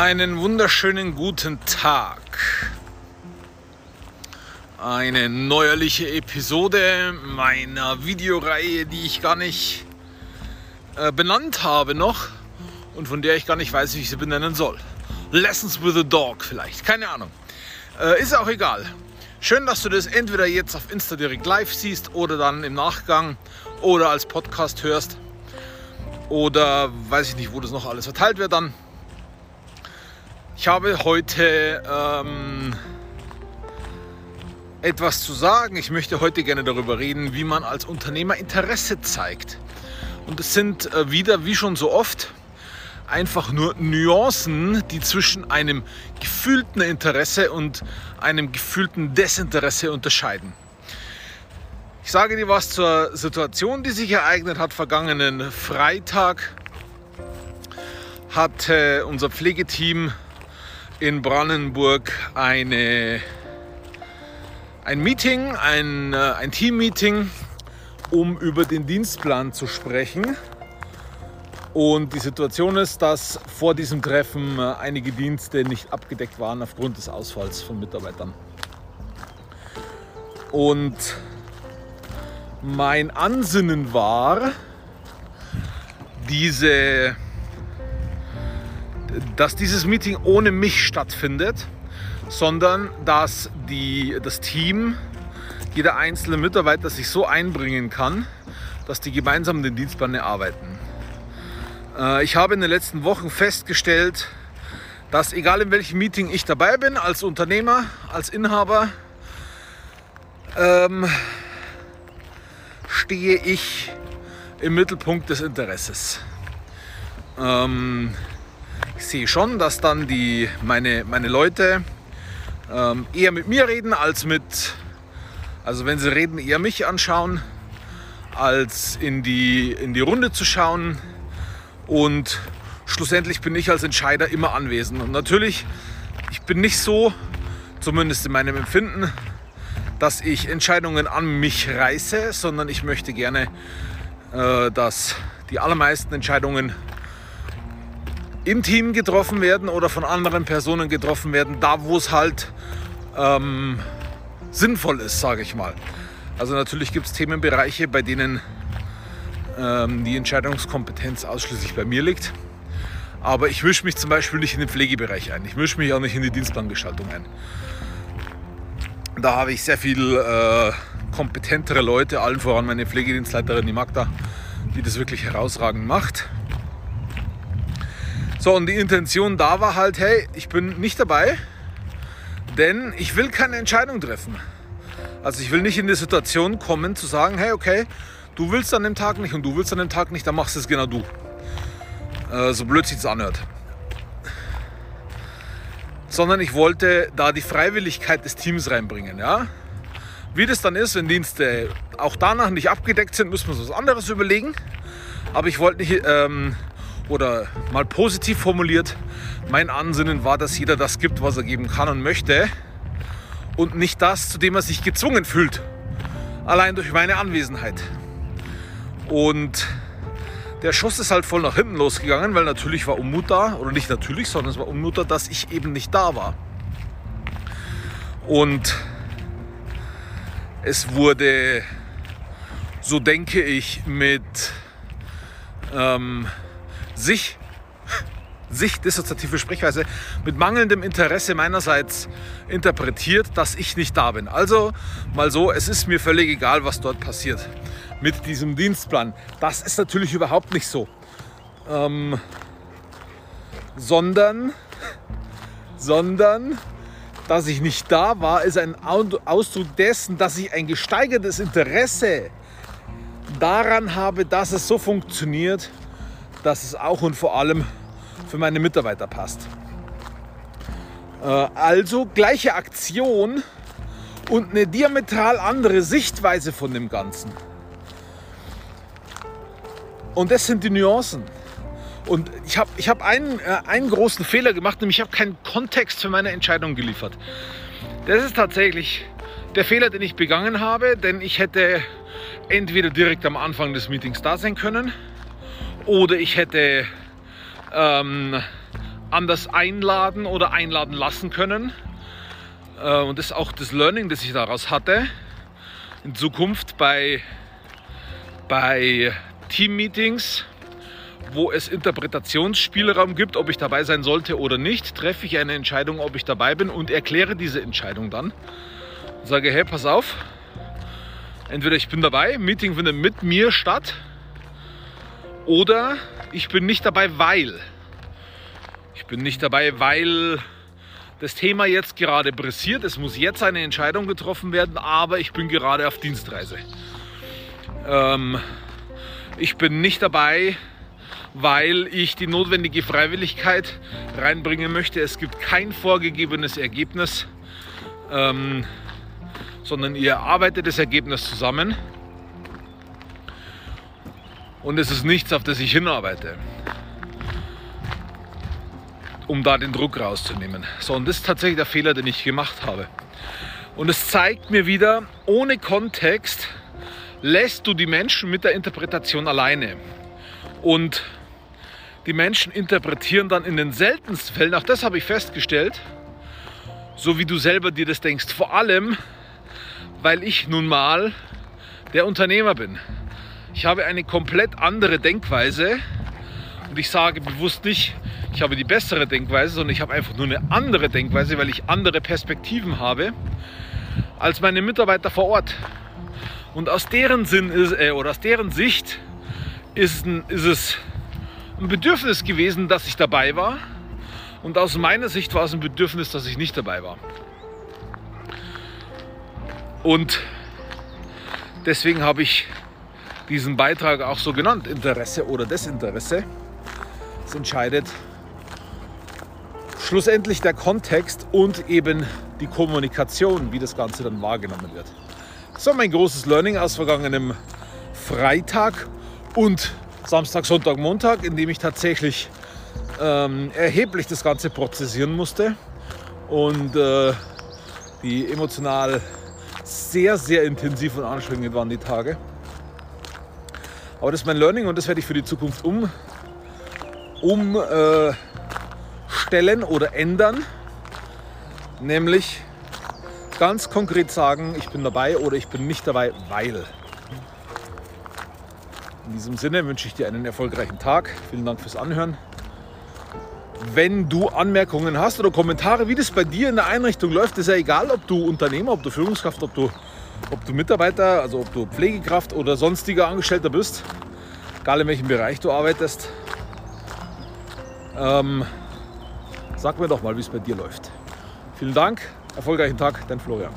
Einen wunderschönen guten Tag. Eine neuerliche Episode meiner Videoreihe, die ich gar nicht äh, benannt habe noch und von der ich gar nicht weiß, wie ich sie benennen soll. Lessons with a Dog vielleicht, keine Ahnung. Äh, ist auch egal. Schön, dass du das entweder jetzt auf Insta direkt live siehst oder dann im Nachgang oder als Podcast hörst oder weiß ich nicht, wo das noch alles verteilt wird dann. Ich habe heute ähm, etwas zu sagen. Ich möchte heute gerne darüber reden, wie man als Unternehmer Interesse zeigt. Und es sind äh, wieder, wie schon so oft, einfach nur Nuancen, die zwischen einem gefühlten Interesse und einem gefühlten Desinteresse unterscheiden. Ich sage dir was zur Situation, die sich ereignet hat. Vergangenen Freitag hatte unser Pflegeteam in Brandenburg eine, ein Meeting, ein, äh, ein Team-Meeting, um über den Dienstplan zu sprechen. Und die Situation ist, dass vor diesem Treffen äh, einige Dienste nicht abgedeckt waren aufgrund des Ausfalls von Mitarbeitern. Und mein Ansinnen war, diese dass dieses Meeting ohne mich stattfindet, sondern dass die, das Team, jeder einzelne Mitarbeiter sich so einbringen kann, dass die gemeinsam den Dienstplan erarbeiten. Äh, ich habe in den letzten Wochen festgestellt, dass egal in welchem Meeting ich dabei bin, als Unternehmer, als Inhaber, ähm, stehe ich im Mittelpunkt des Interesses. Ähm, ich sehe schon, dass dann die, meine, meine Leute ähm, eher mit mir reden als mit, also wenn sie reden, eher mich anschauen, als in die, in die Runde zu schauen. Und schlussendlich bin ich als Entscheider immer anwesend. Und natürlich, ich bin nicht so, zumindest in meinem Empfinden, dass ich Entscheidungen an mich reiße, sondern ich möchte gerne, äh, dass die allermeisten Entscheidungen im Team getroffen werden oder von anderen Personen getroffen werden, da wo es halt ähm, sinnvoll ist, sage ich mal. Also natürlich gibt es Themenbereiche, bei denen ähm, die Entscheidungskompetenz ausschließlich bei mir liegt. Aber ich mische mich zum Beispiel nicht in den Pflegebereich ein. Ich mische mich auch nicht in die Dienstplangestaltung ein. Da habe ich sehr viel äh, kompetentere Leute, allen voran meine Pflegedienstleiterin, die Magda, die das wirklich herausragend macht. So, und die Intention da war halt, hey, ich bin nicht dabei, denn ich will keine Entscheidung treffen. Also ich will nicht in die Situation kommen zu sagen, hey, okay, du willst an dem Tag nicht und du willst an dem Tag nicht, dann machst es genau du. Äh, so blöd sich es anhört. Sondern ich wollte da die Freiwilligkeit des Teams reinbringen, ja. Wie das dann ist, wenn Dienste auch danach nicht abgedeckt sind, müssen wir uns was anderes überlegen. Aber ich wollte nicht ähm, oder mal positiv formuliert, mein Ansinnen war, dass jeder das gibt, was er geben kann und möchte und nicht das, zu dem er sich gezwungen fühlt, allein durch meine Anwesenheit. Und der Schuss ist halt voll nach hinten losgegangen, weil natürlich war Unmut da, oder nicht natürlich, sondern es war Unmut da, dass ich eben nicht da war. Und es wurde, so denke ich, mit ähm, sich, sich dissoziative Sprechweise mit mangelndem Interesse meinerseits interpretiert, dass ich nicht da bin. Also mal so, es ist mir völlig egal, was dort passiert mit diesem Dienstplan. Das ist natürlich überhaupt nicht so. Ähm, sondern, sondern, dass ich nicht da war, ist ein Ausdruck dessen, dass ich ein gesteigertes Interesse daran habe, dass es so funktioniert, dass es auch und vor allem für meine Mitarbeiter passt. Äh, also gleiche Aktion und eine diametral andere Sichtweise von dem Ganzen. Und das sind die Nuancen. Und ich habe ich hab einen, äh, einen großen Fehler gemacht, nämlich ich habe keinen Kontext für meine Entscheidung geliefert. Das ist tatsächlich der Fehler, den ich begangen habe, denn ich hätte entweder direkt am Anfang des Meetings da sein können oder ich hätte ähm, anders einladen oder einladen lassen können. Äh, und das ist auch das Learning, das ich daraus hatte. In Zukunft bei, bei Team-Meetings, wo es Interpretationsspielraum gibt, ob ich dabei sein sollte oder nicht, treffe ich eine Entscheidung, ob ich dabei bin und erkläre diese Entscheidung dann. Und sage, hey, pass auf, entweder ich bin dabei, Meeting findet mit mir statt, oder ich bin nicht dabei, weil. Ich bin nicht dabei, weil das Thema jetzt gerade pressiert. Es muss jetzt eine Entscheidung getroffen werden, aber ich bin gerade auf Dienstreise. Ähm, ich bin nicht dabei, weil ich die notwendige Freiwilligkeit reinbringen möchte. Es gibt kein vorgegebenes Ergebnis, ähm, sondern ihr erarbeitet das Ergebnis zusammen. Und es ist nichts, auf das ich hinarbeite um da den Druck rauszunehmen. So, und das ist tatsächlich der Fehler, den ich gemacht habe. Und es zeigt mir wieder, ohne Kontext lässt du die Menschen mit der Interpretation alleine. Und die Menschen interpretieren dann in den seltensten Fällen, auch das habe ich festgestellt, so wie du selber dir das denkst. Vor allem, weil ich nun mal der Unternehmer bin. Ich habe eine komplett andere Denkweise und ich sage bewusst nicht, ich habe die bessere Denkweise, sondern ich habe einfach nur eine andere Denkweise, weil ich andere Perspektiven habe als meine Mitarbeiter vor Ort. Und aus deren Sinn ist, äh, oder aus deren Sicht ist, ist es ein Bedürfnis gewesen, dass ich dabei war. Und aus meiner Sicht war es ein Bedürfnis, dass ich nicht dabei war. Und deswegen habe ich diesen Beitrag auch so genannt, Interesse oder Desinteresse. Es entscheidet schlussendlich der Kontext und eben die Kommunikation, wie das Ganze dann wahrgenommen wird. Das war mein großes Learning aus vergangenem Freitag und Samstag, Sonntag, Montag, in dem ich tatsächlich ähm, erheblich das Ganze prozessieren musste und äh, die emotional sehr, sehr intensiv und anstrengend waren die Tage. Aber das ist mein Learning und das werde ich für die Zukunft um, um äh, oder ändern. Nämlich ganz konkret sagen, ich bin dabei oder ich bin nicht dabei, weil. In diesem Sinne wünsche ich dir einen erfolgreichen Tag. Vielen Dank fürs Anhören. Wenn du Anmerkungen hast oder Kommentare, wie das bei dir in der Einrichtung läuft, ist ja egal, ob du Unternehmer, ob du Führungskraft, ob du, ob du Mitarbeiter, also ob du Pflegekraft oder sonstiger Angestellter bist, egal in welchem Bereich du arbeitest. Ähm, Sag mir doch mal, wie es bei dir läuft. Vielen Dank, erfolgreichen Tag, dein Florian.